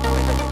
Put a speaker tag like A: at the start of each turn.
A: baby.